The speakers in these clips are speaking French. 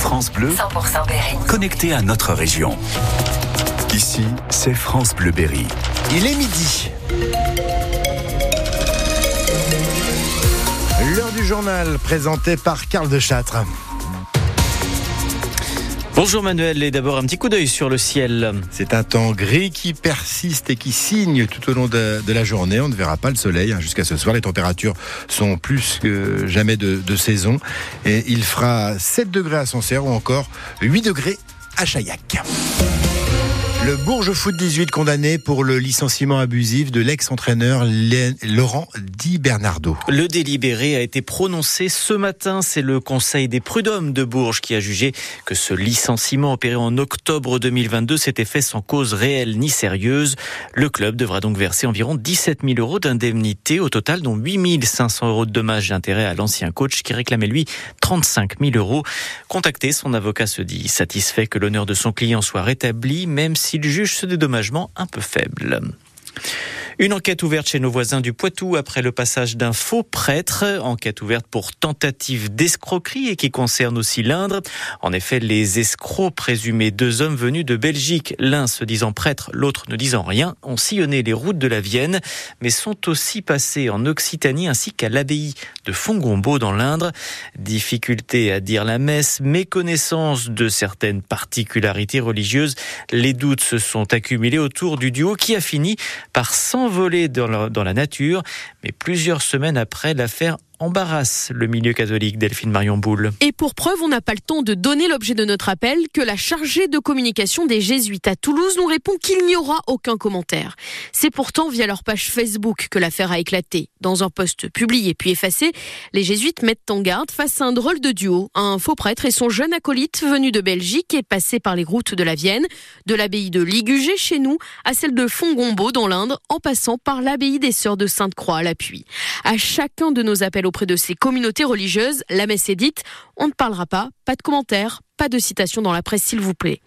France Bleu, 100% Berry. connecté à notre région. Ici, c'est France Bleu Berry. Il est midi. L'heure du journal présenté par Karl de Châtre. Bonjour Manuel, et d'abord un petit coup d'œil sur le ciel. C'est un temps gris qui persiste et qui signe tout au long de, la journée. On ne verra pas le soleil hein, jusqu'à ce soir. Les températures sont plus que jamais de, de, saison. Et il fera 7 degrés à Sancerre ou encore 8 degrés à Chaillac. Le Bourges Foot 18 condamné pour le licenciement abusif de l'ex-entraîneur Laurent Di Bernardo. Le délibéré a été prononcé ce matin. C'est le Conseil des prud'hommes de Bourges qui a jugé que ce licenciement opéré en octobre 2022 s'était fait sans cause réelle ni sérieuse. Le club devra donc verser environ 17 000 euros d'indemnité au total, dont 8 500 euros de dommages d'intérêt à l'ancien coach qui réclamait lui 35 000 euros. Contacté, son avocat se dit satisfait que l'honneur de son client soit rétabli, même si s'il juge ce dédommagement un peu faible. Une enquête ouverte chez nos voisins du Poitou après le passage d'un faux prêtre. Enquête ouverte pour tentative d'escroquerie et qui concerne aussi l'Indre. En effet, les escrocs présumés deux hommes venus de Belgique, l'un se disant prêtre, l'autre ne disant rien, ont sillonné les routes de la Vienne, mais sont aussi passés en Occitanie ainsi qu'à l'abbaye de Fongombo dans l'Indre. Difficulté à dire la messe, méconnaissance de certaines particularités religieuses. Les doutes se sont accumulés autour du duo qui a fini par s'envoler dans dans la nature, mais plusieurs semaines après, l'affaire embarrasse le milieu catholique, Delphine Marion Boule. Et pour preuve, on n'a pas le temps de donner l'objet de notre appel, que la chargée de communication des Jésuites à Toulouse nous répond qu'il n'y aura aucun commentaire. C'est pourtant via leur page Facebook que l'affaire a éclaté. Dans un post publié puis effacé, les Jésuites mettent en garde face à un drôle de duo, un faux prêtre et son jeune acolyte venu de Belgique et passé par les routes de la Vienne, de l'abbaye de Ligugé chez nous à celle de Fongombo dans l'Inde, en passant par l'abbaye des Sœurs de Sainte-Croix à l'appui. À chacun de nos appels auprès de ces communautés religieuses, la messe est dite, on ne parlera pas, pas de commentaires, pas de citation dans la presse, s'il vous plaît.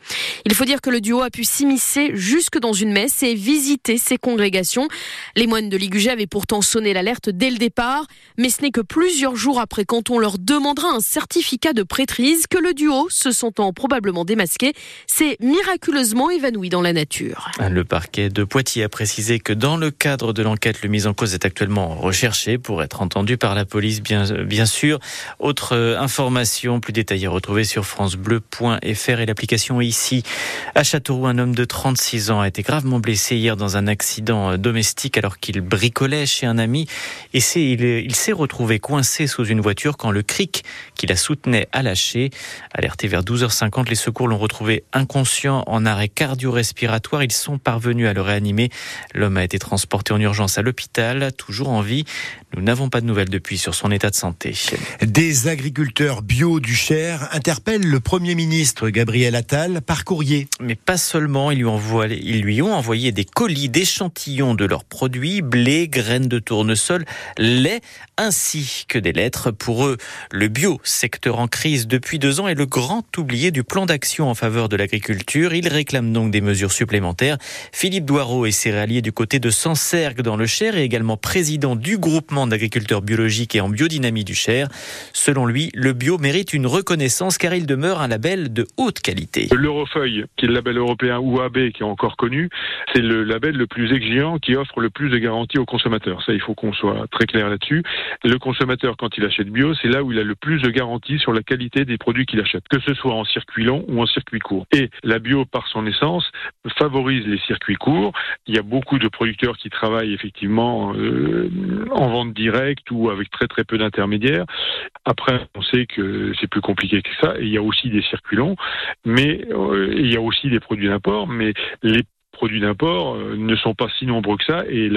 Il faut dire que le duo a pu s'immiscer jusque dans une messe et visiter ses congrégations. Les moines de Ligugé avaient pourtant sonné l'alerte dès le départ, mais ce n'est que plusieurs jours après, quand on leur demandera un certificat de prêtrise, que le duo, se sentant probablement démasqué, s'est miraculeusement évanoui dans la nature. Le parquet de Poitiers a précisé que dans le cadre de l'enquête, le mise en cause est actuellement recherché pour être entendu par la police, bien, bien sûr. Autre information plus détaillée retrouvée sur France bleu.fr et l'application ici. À Châteauroux, un homme de 36 ans a été gravement blessé hier dans un accident euh, domestique alors qu'il bricolait chez un ami et il, il s'est retrouvé coincé sous une voiture quand le cric qui la soutenait a lâché. Alerté vers 12h50, les secours l'ont retrouvé inconscient en arrêt cardio-respiratoire. Ils sont parvenus à le réanimer. L'homme a été transporté en urgence à l'hôpital, toujours en vie. Nous n'avons pas de nouvelles depuis sur son état de santé. Des agriculteurs bio du Cher interpellent le Premier ministre Gabriel Attal par courrier. Mais pas seulement, ils lui, ont envoyé des colis d'échantillons de leurs produits, blé, graines de tournesol, lait, ainsi que des lettres. Pour eux, le bio, secteur en crise depuis deux ans, est le grand oublié du plan d'action en faveur de l'agriculture. Ils réclament donc des mesures supplémentaires. Philippe Doireau est céréalier du côté de Sancergue dans le Cher et également président du groupement d'agriculteurs biologiques et en biodynamie du Cher. Selon lui, le bio mérite une reconnaissance car il demeure un label de haute qualité. L'Eurofeuille, qui est le label européen ou AB qui est encore connu, c'est le label le plus exigeant qui offre le plus de garanties aux consommateurs. Ça, il faut qu'on soit très clair là-dessus. Le consommateur, quand il achète bio, c'est là où il a le plus de garanties sur la qualité des produits qu'il achète, que ce soit en circuit long ou en circuit court. Et la bio, par son essence, favorise les circuits courts. Il y a beaucoup de producteurs qui travaillent effectivement euh, en vente directe ou avec très très peu d'intermédiaires. Après, on sait que c'est plus compliqué que ça. Et il y a aussi des circuits longs, mais euh, il y a aussi des produits d'import. Mais les produits d'import euh, ne sont pas si nombreux que ça et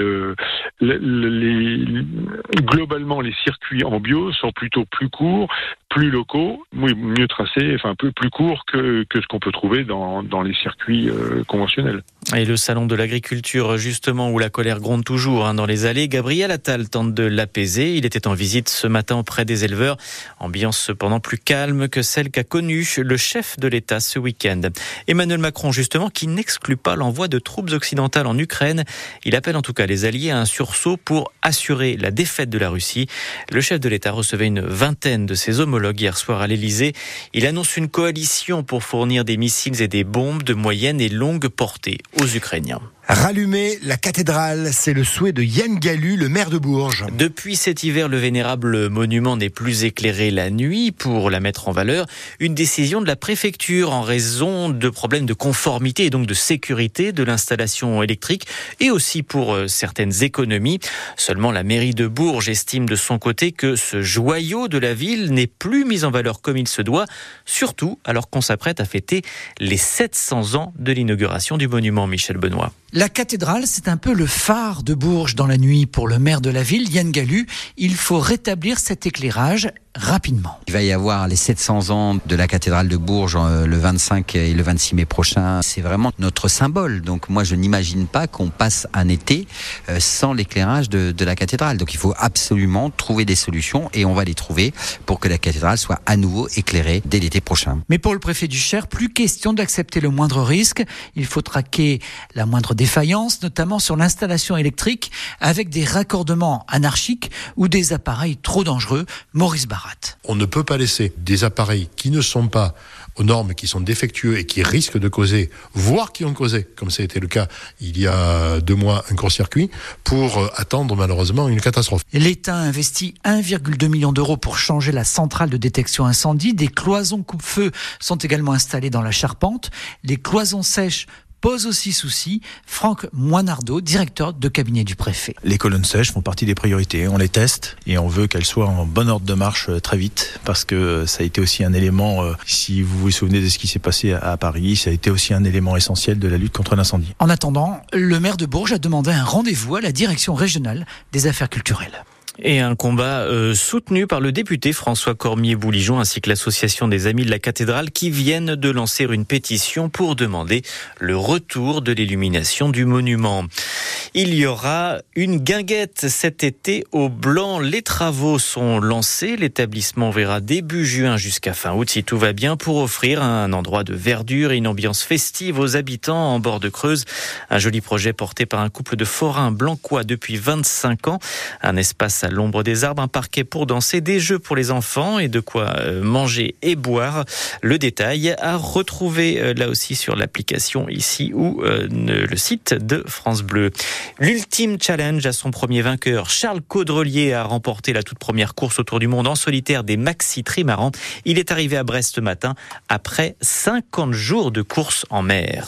globalement les circuits en bio sont plutôt plus courts, plus locaux, mieux tracés, enfin peu plus courts que, que ce qu'on peut trouver dans, dans les circuits euh, conventionnels. Et le salon de l'agriculture, justement, où la colère gronde toujours hein, dans les allées, Gabriel Attal tente de l'apaiser. Il était en visite ce matin auprès des éleveurs. Ambiance cependant plus calme que celle qu'a connue le chef de l'État ce week-end. Emmanuel Macron, justement, qui n'exclut pas l'envoi de troupes occidentales en Ukraine. Il appelle en tout cas les alliés à un sursaut pour assurer la défaite de la Russie. Le chef de l'État recevait une vingtaine de ses homologues hier soir à l'Élysée. Il annonce une coalition pour fournir des missiles et des bombes de moyenne et longue portée aux Ukrainiens. Rallumer la cathédrale, c'est le souhait de Yann Galu, le maire de Bourges. Depuis cet hiver, le vénérable monument n'est plus éclairé la nuit pour la mettre en valeur. Une décision de la préfecture en raison de problèmes de conformité et donc de sécurité de l'installation électrique et aussi pour euh, certaines économies. Seulement la mairie de Bourges estime de son côté que ce joyau de la ville n'est plus mis en valeur comme il se doit, surtout alors qu'on s'apprête à fêter les 700 ans de l'inauguration du monument Michel Benoît. La cathédrale, c'est un peu le phare de Bourges dans la nuit pour le maire de la ville, Yann Galu. Il faut rétablir cet éclairage rapidement. Il va y avoir les 700 ans de la cathédrale de Bourges euh, le 25 et le 26 mai prochain. C'est vraiment notre symbole. Donc moi, je n'imagine pas qu'on passe un été euh, sans l'éclairage de, de, la cathédrale. Donc il faut absolument trouver des solutions et on va les trouver pour que la cathédrale soit à nouveau éclairée dès l'été prochain. Mais pour le préfet du Cher, plus question d'accepter le moindre risque. Il faut traquer la moindre défaillance, notamment sur l'installation électrique avec des raccordements anarchiques ou des appareils trop dangereux. Maurice Barra. On ne peut pas laisser des appareils qui ne sont pas aux normes, qui sont défectueux et qui risquent de causer, voire qui ont causé, comme ça a été le cas il y a deux mois, un court-circuit, pour euh, attendre malheureusement une catastrophe. L'État a investi 1,2 million d'euros pour changer la centrale de détection incendie. Des cloisons coupe-feu sont également installées dans la charpente. Les cloisons sèches pose aussi souci. Franck Moinardo, directeur de cabinet du préfet. Les colonnes sèches font partie des priorités. On les teste et on veut qu'elles soient en bon ordre de marche euh, très vite parce que ça a été aussi un élément, euh, si vous vous souvenez de ce qui s'est passé à Paris, ça a été aussi un élément essentiel de la lutte contre l'incendie. En attendant, le maire de Bourges a demandé un rendez-vous à la direction régionale des affaires culturelles. Et un combat euh, soutenu par le député François Cormier-Bouligeon ainsi que l'association des Amis de la Cathédrale qui viennent de lancer une pétition pour demander le retour de l'illumination du monument. Il y aura une guinguette cet été au Blanc. Les travaux sont lancés. L'établissement verra début juin jusqu'à fin août si tout va bien pour offrir un endroit de verdure et une ambiance festive aux habitants en bord de Creuse. Un joli projet porté par un couple de forains blancois depuis 25 ans. Un espace à l'ombre des arbres, un parquet pour danser, des jeux pour les enfants et de quoi euh, manger et boire. Le détail à retrouver euh, là aussi sur l'application ici ou euh, le site de France Bleu. L'ultime challenge à son premier vainqueur, Charles Caudrelier a remporté la toute première course autour du monde en solitaire des maxi trimarans. Il est arrivé à Brest ce matin après 50 jours de course en mer.